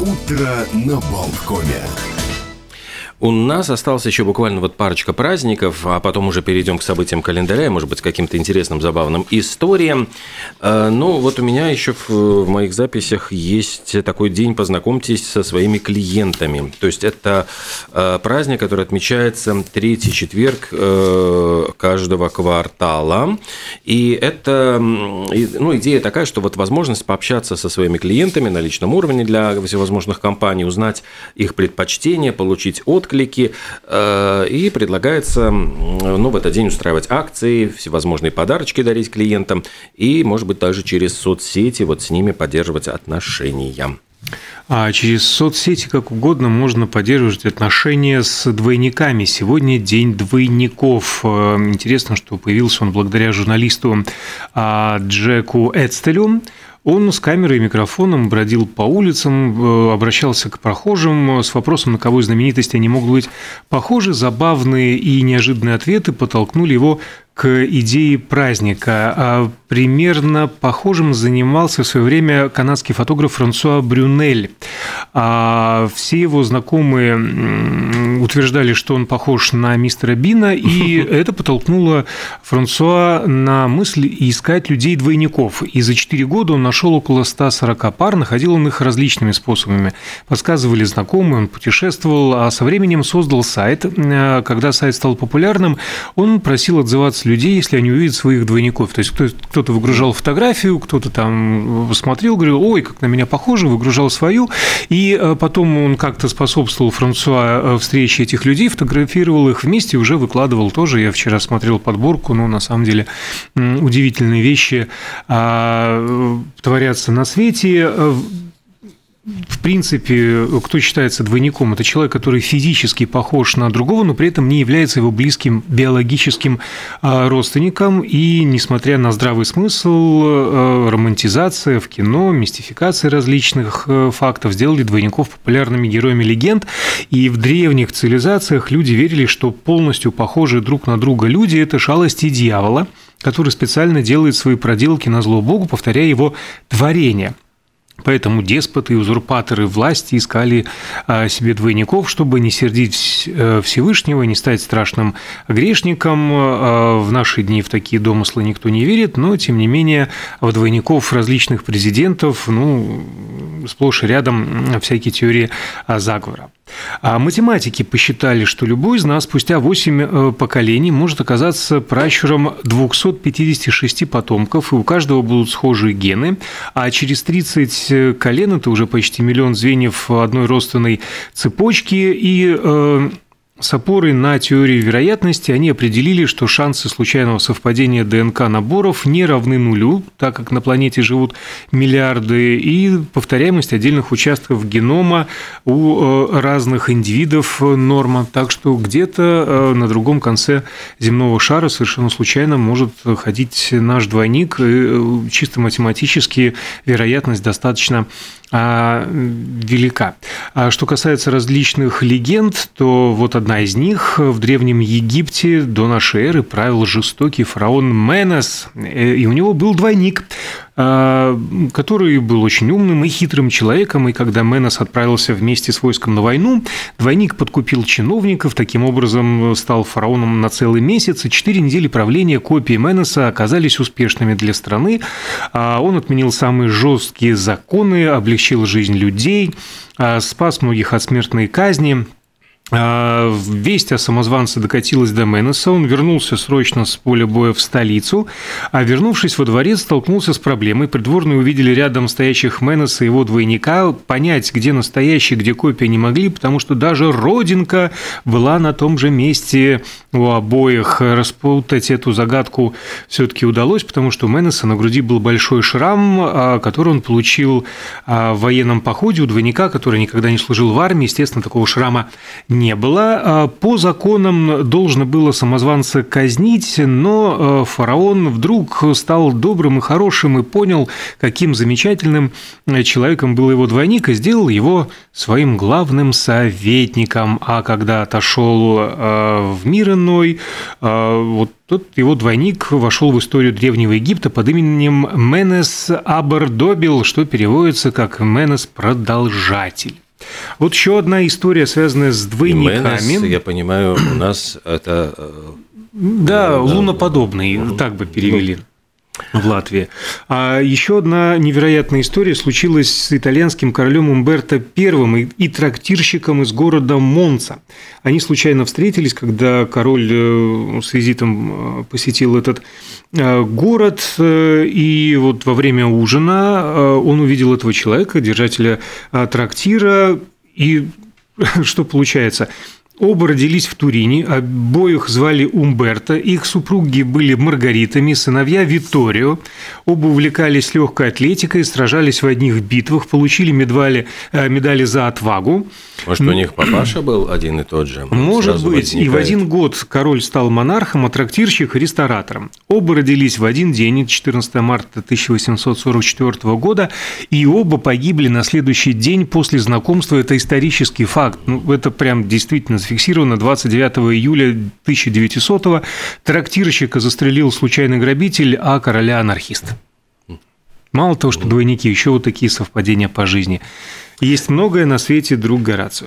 Утро на Болткоме. У нас осталось еще буквально вот парочка праздников, а потом уже перейдем к событиям календаря, может быть, каким-то интересным, забавным историям. Э, ну, вот у меня еще в, моих записях есть такой день «Познакомьтесь со своими клиентами». То есть это э, праздник, который отмечается третий четверг э, каждого квартала. И это, ну, идея такая, что вот возможность пообщаться со своими клиентами на личном уровне для всевозможных компаний, узнать их предпочтения, получить от отклики, э, и предлагается ну, в этот день устраивать акции, всевозможные подарочки дарить клиентам, и, может быть, даже через соцсети вот с ними поддерживать отношения. А через соцсети как угодно можно поддерживать отношения с двойниками. Сегодня день двойников. Э, интересно, что появился он благодаря журналисту а, Джеку Эдстелю. Он с камерой и микрофоном бродил по улицам, э, обращался к прохожим с вопросом, на кого из знаменитостей они могут быть похожи. Забавные и неожиданные ответы подтолкнули его к идее праздника. А примерно похожим занимался в свое время канадский фотограф Франсуа Брюнель. А все его знакомые утверждали, что он похож на мистера Бина, и это подтолкнуло Франсуа на мысль искать людей-двойников. И за 4 года он нашел около 140 пар, находил он их различными способами. Подсказывали знакомые, он путешествовал, а со временем создал сайт. Когда сайт стал популярным, он просил отзываться людей, если они увидят своих двойников. То есть кто-то выгружал фотографию, кто-то там смотрел, говорил, ой, как на меня похоже, выгружал свою. И э, потом он как-то способствовал Франсуа э, встрече этих людей, фотографировал их вместе, уже выкладывал тоже. Я вчера смотрел подборку, но на самом деле удивительные вещи а, творятся на свете в принципе, кто считается двойником, это человек, который физически похож на другого, но при этом не является его близким биологическим а, родственником. И, несмотря на здравый смысл, а, романтизация в кино, мистификация различных а, фактов сделали двойников популярными героями легенд. И в древних цивилизациях люди верили, что полностью похожие друг на друга люди – это шалости дьявола, который специально делает свои проделки на зло Богу, повторяя его творение – Поэтому деспоты и узурпаторы власти искали а, себе двойников, чтобы не сердить э, Всевышнего, не стать страшным грешником. А, в наши дни в такие домыслы никто не верит, но, тем не менее, в двойников различных президентов, ну, сплошь и рядом всякие теории заговора. А математики посчитали, что любой из нас спустя 8 э, поколений может оказаться пращуром 256 потомков, и у каждого будут схожие гены, а через 30 э, колен, это уже почти миллион звеньев одной родственной цепочки, и э, с опорой на теорию вероятности они определили, что шансы случайного совпадения ДНК наборов не равны нулю, так как на планете живут миллиарды, и повторяемость отдельных участков генома у э, разных индивидов норма. Так что где-то э, на другом конце земного шара совершенно случайно может ходить наш двойник. Э, чисто математически вероятность достаточно а, велика. А что касается различных легенд, то вот одна из них в Древнем Египте до нашей эры правил жестокий фараон Менес, э, и у него был двойник – который был очень умным и хитрым человеком, и когда Менос отправился вместе с войском на войну, двойник подкупил чиновников, таким образом стал фараоном на целый месяц, и четыре недели правления копии Меноса оказались успешными для страны. А, он отменил самые жесткие законы, облегчил жизнь людей, а, спас многих от смертной казни, а, весть о самозванце докатилась до Менеса, он вернулся срочно с поля боя в столицу, а вернувшись во дворец, столкнулся с проблемой. Придворные увидели рядом стоящих Менеса и его двойника. Понять, где настоящий, где копия не могли, потому что даже родинка была на том же месте у обоих. Распутать эту загадку все-таки удалось, потому что у Менеса на груди был большой шрам, а, который он получил а, в военном походе у двойника, который никогда не служил в армии. Естественно, такого шрама не было. А по законам должно было самозванца казнить, но фараон вдруг стал добрым и хорошим и понял, каким замечательным человеком был его двойник, и сделал его своим главным советником. А когда отошел в мир иной, вот тот его двойник вошел в историю Древнего Египта под именем Менес Абердобил, что переводится как Менес Продолжатель. Вот еще одна история, связанная с двойниками. И Менес, я понимаю, у нас это... Э, да, да луноподобный, да, так бы перевели. Ну, в Латвии. А еще одна невероятная история случилась с итальянским королем Умберто I и трактирщиком из города Монца. Они случайно встретились, когда король э, с визитом э, посетил этот э, город, и вот во время ужина он увидел этого человека, держателя трактира, и что получается? Оба родились в Турине, обоих звали Умберто, их супруги были Маргаритами, сыновья Виторио. Оба увлекались легкой атлетикой, сражались в одних битвах, получили медали, э, медали за отвагу. Может, у них папаша был один и тот же? Может быть. Возникает. И в один год король стал монархом, а трактирщик – ресторатором. Оба родились в один день, 14 марта 1844 года, и оба погибли на следующий день после знакомства. Это исторический факт. Ну, это прям действительно зафиксировано 29 июля 1900-го. Трактирщика застрелил случайный грабитель, а короля анархист. Мало того, что двойники, еще вот такие совпадения по жизни. Есть многое на свете, друг Горацио.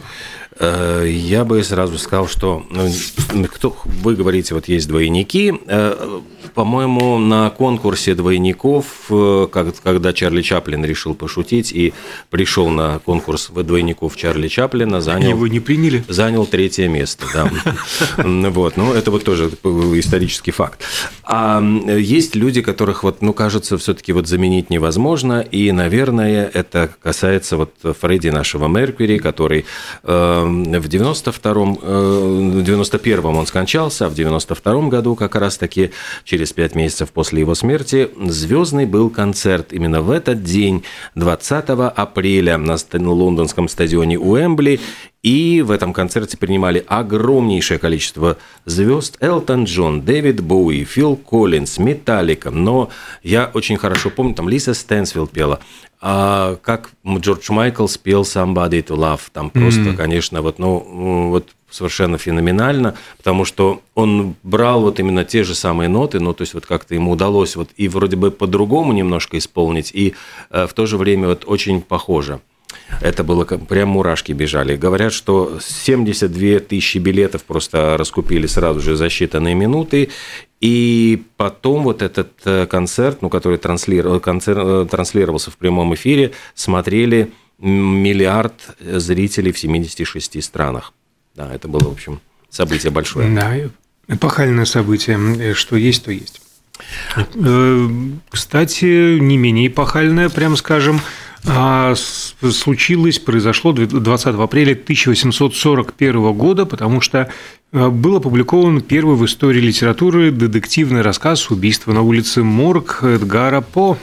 Э, я бы сразу сказал, что ну, кто, вы говорите, вот есть двойники. Э, по-моему, на конкурсе двойников, э, когда Чарли Чаплин решил пошутить и пришел на конкурс двойников Чарли Чаплина, занял... Его не приняли? Занял третье место, да. Вот, ну, это вот тоже исторический факт. А есть люди, которых, вот, ну, кажется, все-таки вот заменить невозможно, и, наверное, это касается вот Фредди нашего Меркьюри, который в 92-м, в 91-м он скончался, а в 92-м году как раз-таки через пять месяцев после его смерти звездный был концерт именно в этот день, 20 апреля на лондонском стадионе Уэмбли, и в этом концерте принимали огромнейшее количество звезд. Элтон Джон, Дэвид Боуи, Фил Коллинз, Металлика. Но я очень хорошо помню, там Лиса Стэнсфилд пела. А как Джордж Майкл спел Somebody to Love. Там просто, mm-hmm. конечно, вот, ну, вот совершенно феноменально, потому что он брал вот именно те же самые ноты, ну, то есть вот как-то ему удалось вот и вроде бы по-другому немножко исполнить, и э, в то же время вот очень похоже. Это было прям мурашки бежали. Говорят, что 72 тысячи билетов просто раскупили сразу же за считанные минуты. И потом вот этот э, концерт, ну, который транслировал, концерт, э, транслировался в прямом эфире, смотрели миллиард зрителей в 76 странах. Да, это было, в общем, событие большое. Да, эпохальное событие. Что есть, то есть. Э, кстати, не менее эпохальное, прям скажем, случилось, произошло 20 апреля 1841 года, потому что э, был опубликован первый в истории литературы детективный рассказ «Убийство на улице Морг» Эдгара По.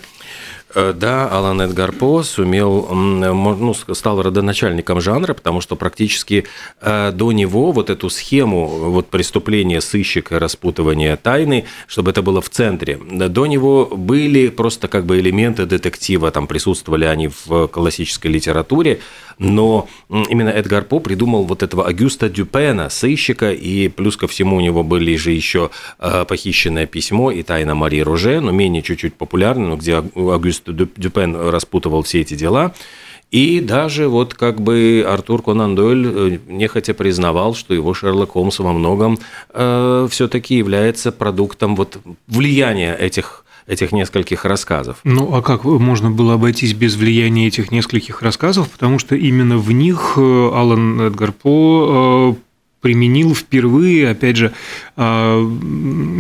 Э, да, Алан Эдгар По сумел, ну, стал родоначальником жанра, потому что практически э, до него вот эту схему вот преступления сыщика, распутывания тайны, чтобы это было в центре, до него были просто как бы элементы детектива, там присутствовали они в классической литературе, но именно Эдгар По придумал вот этого Агюста Дюпена, сыщика, и плюс ко всему у него были же еще э, похищенное письмо и тайна Марии Роже, но менее чуть-чуть популярное, но где Агюст Дюпен распутывал все эти дела. И даже вот как бы Артур Конан Дойль э, нехотя признавал, что его Шерлок Холмс во многом э, все-таки является продуктом вот влияния этих этих нескольких рассказов. Ну, а как можно было обойтись без влияния этих нескольких рассказов? Потому что именно в них э, Алан Эдгар По применил впервые, опять же, а,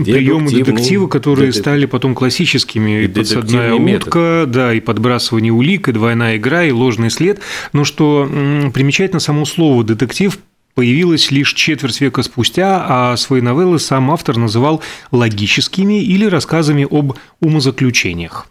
приемы детектива, которые детектив. стали потом классическими. И подсадная утка, да, и подбрасывание улик, и двойная игра, и ложный след. Но что примечательно само слово «детектив» появилось лишь четверть века спустя, а свои новеллы сам автор называл логическими или рассказами об умозаключениях.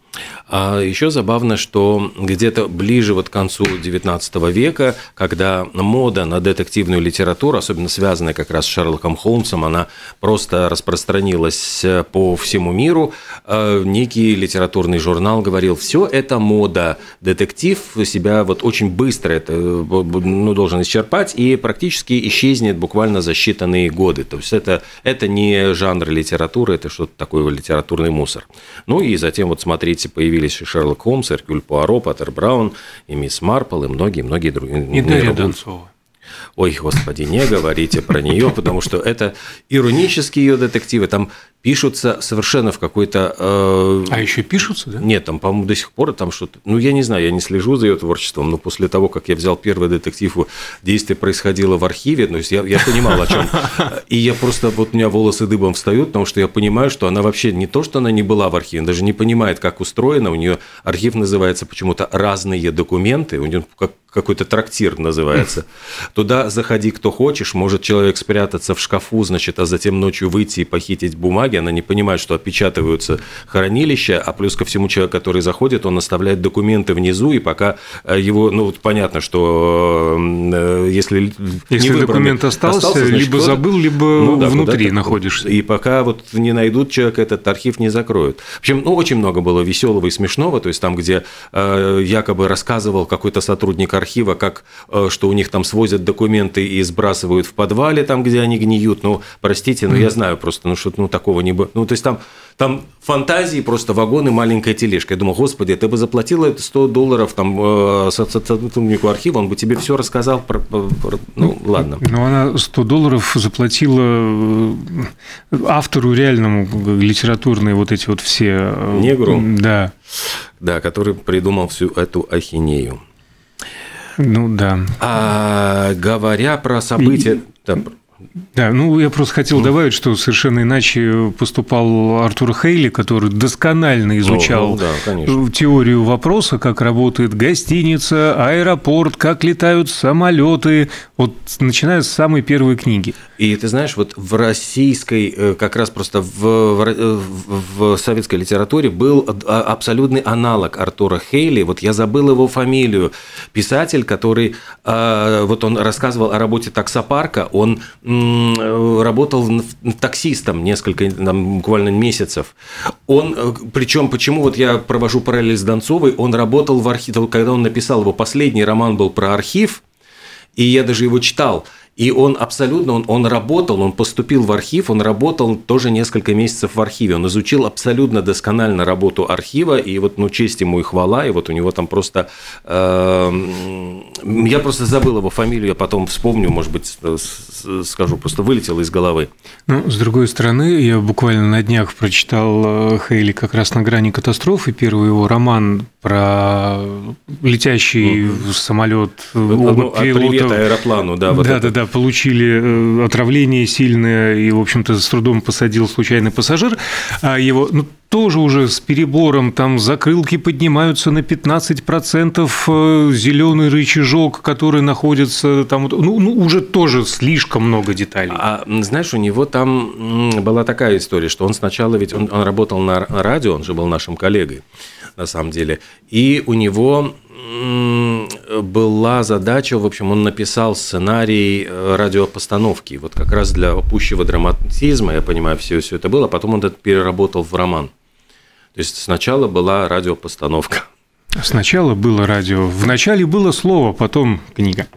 А еще забавно, что где-то ближе вот к концу XIX века, когда мода на детективную литературу, особенно связанная как раз с Шерлоком Холмсом, она просто распространилась по всему миру, э, некий литературный журнал говорил, все это мода, детектив себя вот очень быстро это ну, должен исчерпать и практически исчезнет буквально за считанные годы. То есть это, это не жанр литературы, это что-то такое литературный мусор. Ну и затем вот смотрите, появились Шерлок Холмс, Эркюль Пуаро, Паттер Браун, и мисс Марпл, и многие-многие другие. И Дарья Донцова. Ой, господи, не говорите про нее, потому что это иронические ее детективы. Там пишутся совершенно в какой-то... Э... А еще пишутся, да? Нет, там, по-моему, до сих пор там что-то... Ну, я не знаю, я не слежу за ее творчеством, но после того, как я взял первый детектив, действие происходило в архиве, то есть я, я понимал, о чем. И я просто... Вот у меня волосы дыбом встают, потому что я понимаю, что она вообще не то, что она не была в архиве, она даже не понимает, как устроено. У нее архив называется почему-то «Разные документы», у нее как какой-то трактир называется. Туда заходи, кто хочешь, может человек спрятаться в шкафу, значит, а затем ночью выйти и похитить бумаги, она не понимает, что опечатываются хранилища, а плюс ко всему человек, который заходит, он оставляет документы внизу, и пока э, его, ну, понятно, что э, если Если выбранный, документ остался, остался значит, либо забыл, либо ну, да, внутри находишься. И пока вот не найдут человека, этот архив не закроют. В общем, ну, очень много было веселого и смешного, то есть там, где э, якобы рассказывал какой-то сотрудник архива, как э, что у них там свозят документы и сбрасывают в подвале, там, где они гниют. Ну, простите, но я знаю просто, ну, что ну, такого не было. Ну, то есть там, там фантазии просто вагоны, маленькая тележка. Я думал, господи, ты бы заплатила 100 долларов там э, сотруднику архива, он бы тебе все рассказал. Про, про, ну, ладно. Но она 100 долларов заплатила э, автору реальному литературные вот эти вот все... Негру? Да. Да, который придумал всю эту ахинею. Ну да. А говоря про события... И... Да, ну я просто хотел добавить, что совершенно иначе поступал Артур Хейли, который досконально изучал О, ну, да, теорию вопроса, как работает гостиница, аэропорт, как летают самолеты, вот начиная с самой первой книги. И ты знаешь, вот в российской, э, как раз просто в, в, в советской литературе был а, абсолютный аналог Артура Хейли. Вот я забыл его фамилию. Писатель, который, а, вот он рассказывал о работе таксопарка, он работал таксистом несколько, там, буквально месяцев. Он, э, причем, почему вот я провожу параллель с Донцовой, он работал в архиве, когда он написал его последний роман был про архив, и я даже его читал – и он абсолютно, он, он работал, он поступил в архив, он работал тоже несколько месяцев в архиве. Он изучил абсолютно досконально работу архива, и вот, ну, честь ему и хвала, и вот у него там просто... Э, я просто забыл его фамилию, я потом вспомню, может быть, скажу, просто вылетело из головы. Ну, с другой стороны, я буквально на днях прочитал э, Хейли как раз на грани катастрофы, первый его роман про летящий угу. самолет, ну, пилота. Привет аэроплану, да. Вот да, это. да, получили э, отравление сильное, и, в общем-то, с трудом посадил случайный пассажир. А его, ну, тоже уже с перебором, там закрылки поднимаются на 15%, э, зеленый рычажок, который находится там, ну, ну уже тоже слишком много деталей. А знаешь, у него там была такая история, что он сначала ведь он, он работал на радио, он же был нашим коллегой, на самом деле, и у него была задача, в общем, он написал сценарий э, радиопостановки, вот как раз для пущего драматизма, я понимаю, все, все это было, а потом он это переработал в роман. То есть сначала была радиопостановка. Сначала было радио, вначале было слово, потом книга.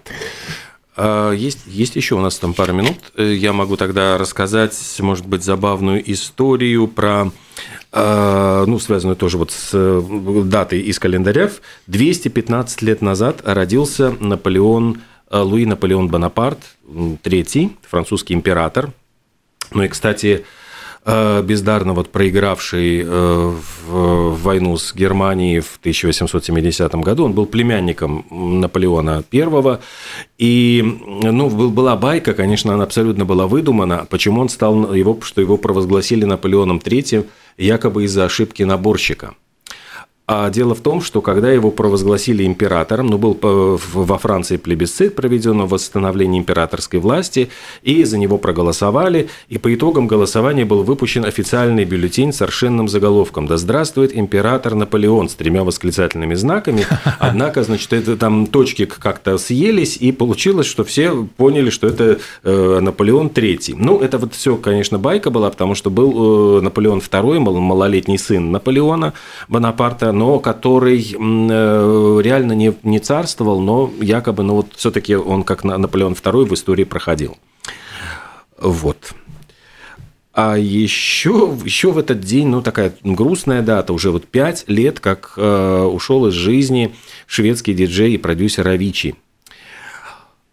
А, есть, есть еще у нас там пару минут. Э, я могу тогда рассказать, может быть, забавную историю про а, ну, связанную тоже вот с э, датой из календаря. 215 лет назад родился Наполеон, э, Луи Наполеон Бонапарт, третий, французский император. Ну и, кстати, бездарно вот проигравший в войну с Германией в 1870 году. Он был племянником Наполеона I. И ну, была байка, конечно, она абсолютно была выдумана. Почему он стал его, что его провозгласили Наполеоном III якобы из-за ошибки наборщика. А дело в том, что когда его провозгласили императором, ну, был во Франции плебисцит проведен о восстановлении императорской власти, и за него проголосовали, и по итогам голосования был выпущен официальный бюллетень с совершенным заголовком «Да здравствует император Наполеон» с тремя восклицательными знаками. Однако, значит, это там точки как-то съелись, и получилось, что все поняли, что это э, Наполеон III. Ну, это вот все, конечно, байка была, потому что был э, Наполеон II, малолетний сын Наполеона Бонапарта, но который э, реально не, не царствовал, но якобы, ну вот все-таки он как Наполеон II в истории проходил. Вот. А еще, еще в этот день, ну, такая грустная дата, уже вот пять лет, как э, ушел из жизни шведский диджей и продюсер Авичи.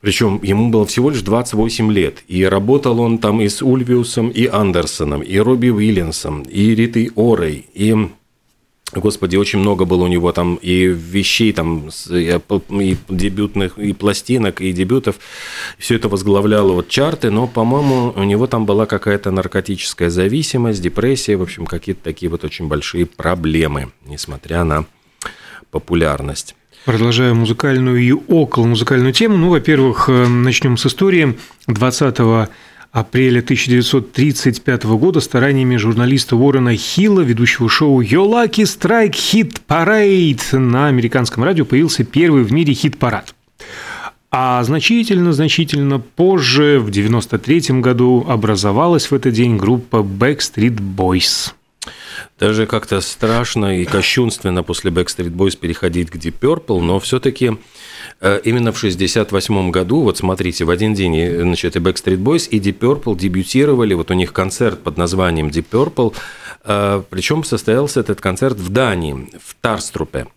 Причем ему было всего лишь 28 лет. И работал он там и с Ульвиусом, и Андерсоном, и Робби Уильямсом, и Ритой Орой, и Господи, очень много было у него там и вещей, там, и дебютных, и пластинок, и дебютов. Все это возглавляло вот чарты, но, по-моему, у него там была какая-то наркотическая зависимость, депрессия, в общем, какие-то такие вот очень большие проблемы, несмотря на популярность. Продолжая музыкальную и около музыкальную тему, ну, во-первых, э, начнем с истории 20 апреля 1935 года стараниями журналиста Уоррена Хилла, ведущего шоу «Your Lucky Strike Hit Parade» на американском радио появился первый в мире хит-парад. А значительно-значительно позже, в 1993 году, образовалась в этот день группа Backstreet Boys. Даже как-то страшно и кощунственно после Backstreet Boys переходить к Deep Purple, но все-таки именно в 1968 году, вот смотрите, в один день э, значит, и Backstreet Boys, и Deep Purple дебютировали, вот у них концерт под названием Deep Purple, э, причем состоялся этот концерт в Дании, в Тарструпе.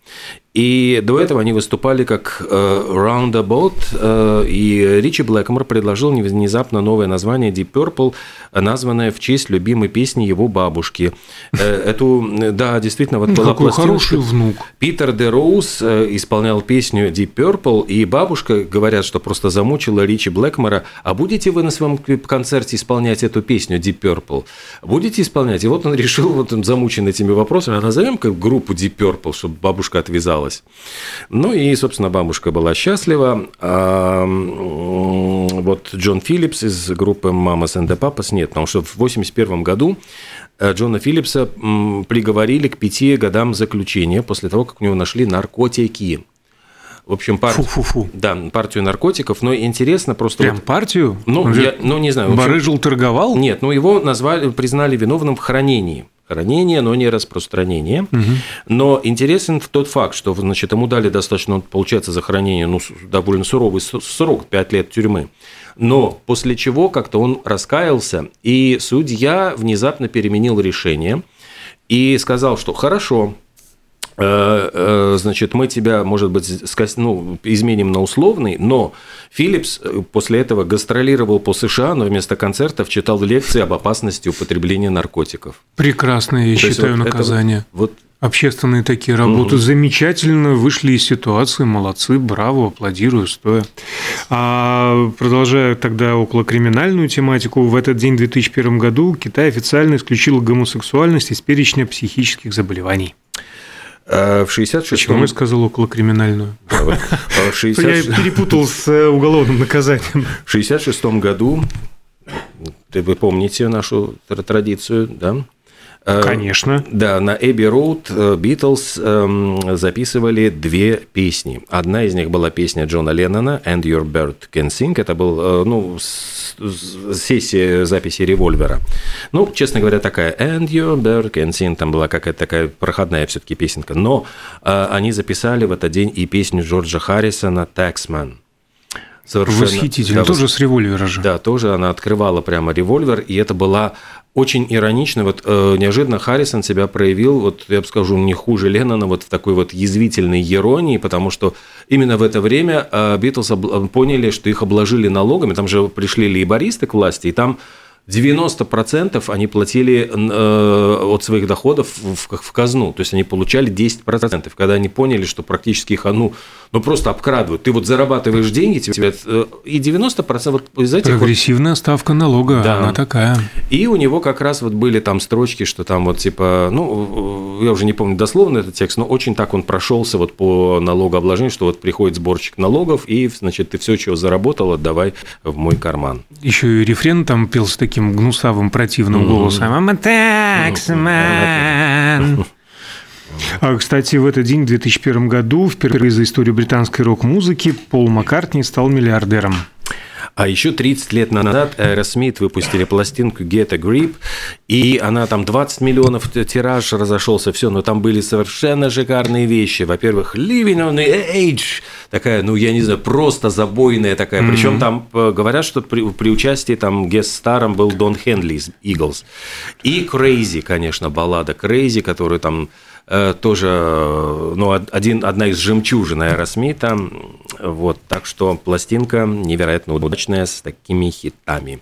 И до этого они выступали как Roundabout, и Ричи Блэкмор предложил внезапно новое название Deep Purple, названное в честь любимой песни его бабушки. Эту, да, действительно, вот была Какой хороший внук. Питер Де Роуз исполнял песню Deep Purple, и бабушка, говорят, что просто замучила Ричи Блэкмора, а будете вы на своем концерте исполнять эту песню Deep Purple? Будете исполнять? И вот он решил, вот он замучен этими вопросами, а назовем как группу Deep Purple, чтобы бабушка отвязалась. Ну и, собственно, бабушка была счастлива. А, вот Джон Филлипс из группы and the Papas нет, потому что в 1981 году э, Джона Филлипса приговорили к пяти годам заключения после того, как у него нашли наркотики. В общем, партию, Фу -фу -фу. Да, партию наркотиков, но интересно просто... Прям вот, партию? Ну, я, ну, не знаю. Барыжил торговал? Нет, ну, его назвали, признали виновным в хранении. Хранение, но не распространение. Угу. Но интересен тот факт, что значит, ему дали достаточно, получается, за хранение ну, довольно суровый срок, 5 лет тюрьмы. Но после чего как-то он раскаялся, и судья внезапно переменил решение и сказал, что хорошо, значит, мы тебя, может быть, ну, изменим на условный, но Филлипс э, после этого гастролировал по США, но вместо концертов читал лекции об опасности употребления наркотиков. Прекрасное, я То считаю, вот наказание. вот, Общественные такие работы угу. замечательно вышли из ситуации, молодцы, браво, аплодирую, стоя. А, продолжая тогда около криминальную тематику, в этот день, в 2001 году, Китай официально исключил гомосексуальность из перечня психических заболеваний. А в 66 Почему я сказал около криминальную? Да, вот, 60... Я перепутал с э, уголовным наказанием. В 66 году, вы помните нашу традицию, да? Э, Конечно. Да, на Эбби Роуд Битлз записывали две песни. Одна из них была песня Джона Леннона «And Your Bird Can Sing». Это был, э, ну, сессия записи револьвера. Ну, честно говоря, такая «And Your Bird Can Sing», там была какая-то такая проходная все таки песенка. Но э, они записали в этот день и песню Джорджа Харрисона «Taxman». Совершенно, Восхитительно, да, тоже с револьвера же. Да, тоже она открывала прямо револьвер, и это была очень иронично. Вот э, неожиданно Харрисон себя проявил, вот я бы скажу, не хуже Леннона, вот в такой вот язвительной иронии, потому что именно в это время э, Битлз поняли, что их обложили налогами, там же пришли лейбористы к власти, и там 90% они платили э, от своих доходов в, в казну, то есть они получали 10%. Когда они поняли, что практически их ну, ну просто обкрадывают. Ты вот зарабатываешь деньги, тебе э, и 90% вот из этих... Прогрессивная вот, ставка налога, да. она такая. И у него как раз вот были там строчки, что там вот типа, ну, я уже не помню дословно этот текст, но очень так он прошелся вот по налогообложению, что вот приходит сборщик налогов, и, значит, ты все, чего заработал, отдавай в мой карман. Еще и рефрен там пел с таким гнусавым противным голосом. I'm a taxman. А, кстати, в этот день, в 2001 году, впервые за историю британской рок-музыки, Пол Маккартни стал миллиардером. А еще 30 лет назад Aerosmith выпустили пластинку Get a Grip, и она там 20 миллионов тираж разошелся, все, но там были совершенно шикарные вещи. Во-первых, Living on the Edge, такая, ну, я не знаю, просто забойная такая. Mm-hmm. Причем там э, говорят, что при, при участии там гест-старом был Дон Хенли из Eagles. И Crazy, конечно, баллада Crazy, которую там тоже ну, один, одна из жемчужин Аэросмита. Вот, так что пластинка невероятно удачная с такими хитами.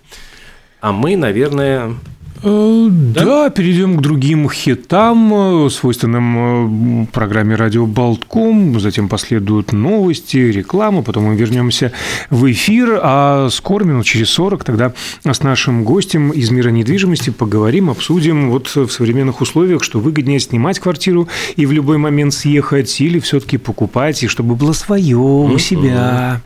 А мы, наверное, Э, да? да, перейдем к другим хитам, э, свойственным э, программе «Радио Балтком». Затем последуют новости, реклама, потом мы вернемся в эфир, а скоро, минут через 40, тогда с нашим гостем из мира недвижимости поговорим, обсудим вот в современных условиях, что выгоднее снимать квартиру и в любой момент съехать, или все-таки покупать, и чтобы было свое у себя.